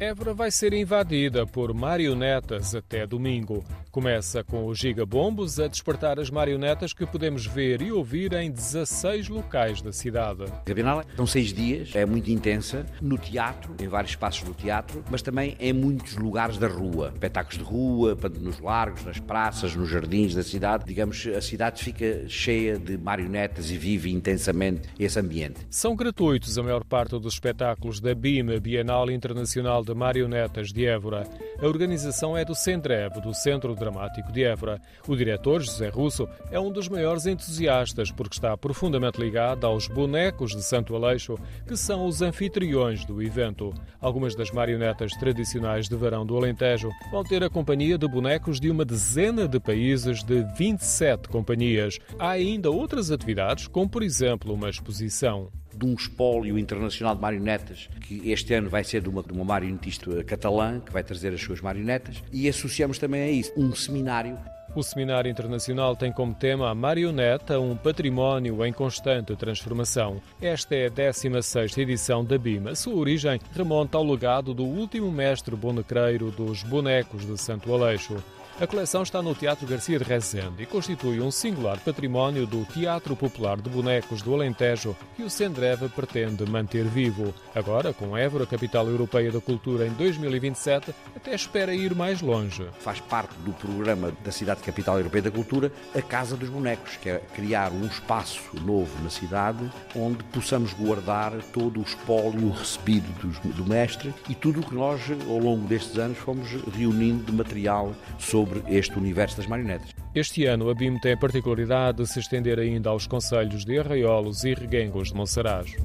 Évora vai ser invadida por marionetas até domingo. Começa com os gigabombos a despertar as marionetas que podemos ver e ouvir em 16 locais da cidade. A Bienal são seis dias, é muito intensa, no teatro, em vários espaços do teatro, mas também em muitos lugares da rua. Espetáculos de rua, nos largos, nas praças, nos jardins da cidade. Digamos, a cidade fica cheia de marionetas e vive intensamente esse ambiente. São gratuitos a maior parte dos espetáculos da BIM, Bienal Internacional de Marionetas de Évora. A organização é do Centrev, do Centro Dramático de Évora. O diretor, José Russo, é um dos maiores entusiastas porque está profundamente ligado aos bonecos de Santo Aleixo, que são os anfitriões do evento. Algumas das marionetas tradicionais de verão do Alentejo vão ter a companhia de bonecos de uma dezena de países de 27 companhias. Há ainda outras atividades, como por exemplo uma exposição de um espólio internacional de marionetas, que este ano vai ser de uma, de uma marionetista catalã, que vai trazer as suas marionetas, e associamos também a isso um seminário o Seminário Internacional tem como tema a marioneta, um património em constante transformação. Esta é a 16ª edição da BIM. A sua origem remonta ao legado do último mestre bonecreiro dos bonecos de Santo Aleixo. A coleção está no Teatro Garcia de Rezende e constitui um singular património do Teatro Popular de Bonecos do Alentejo que o Sendreva pretende manter vivo. Agora, com Évora, capital europeia da cultura em 2027, até espera ir mais longe. Faz parte do programa da cidade capital europeia da cultura a Casa dos Bonecos, que é criar um espaço novo na cidade onde possamos guardar todo o espólio recebido do mestre e tudo o que nós, ao longo destes anos, fomos reunindo de material sobre sobre este universo das marionetas. Este ano, a BIM tem a particularidade de se estender ainda aos conselhos de Arraiolos e Reguengos de Monsaraz.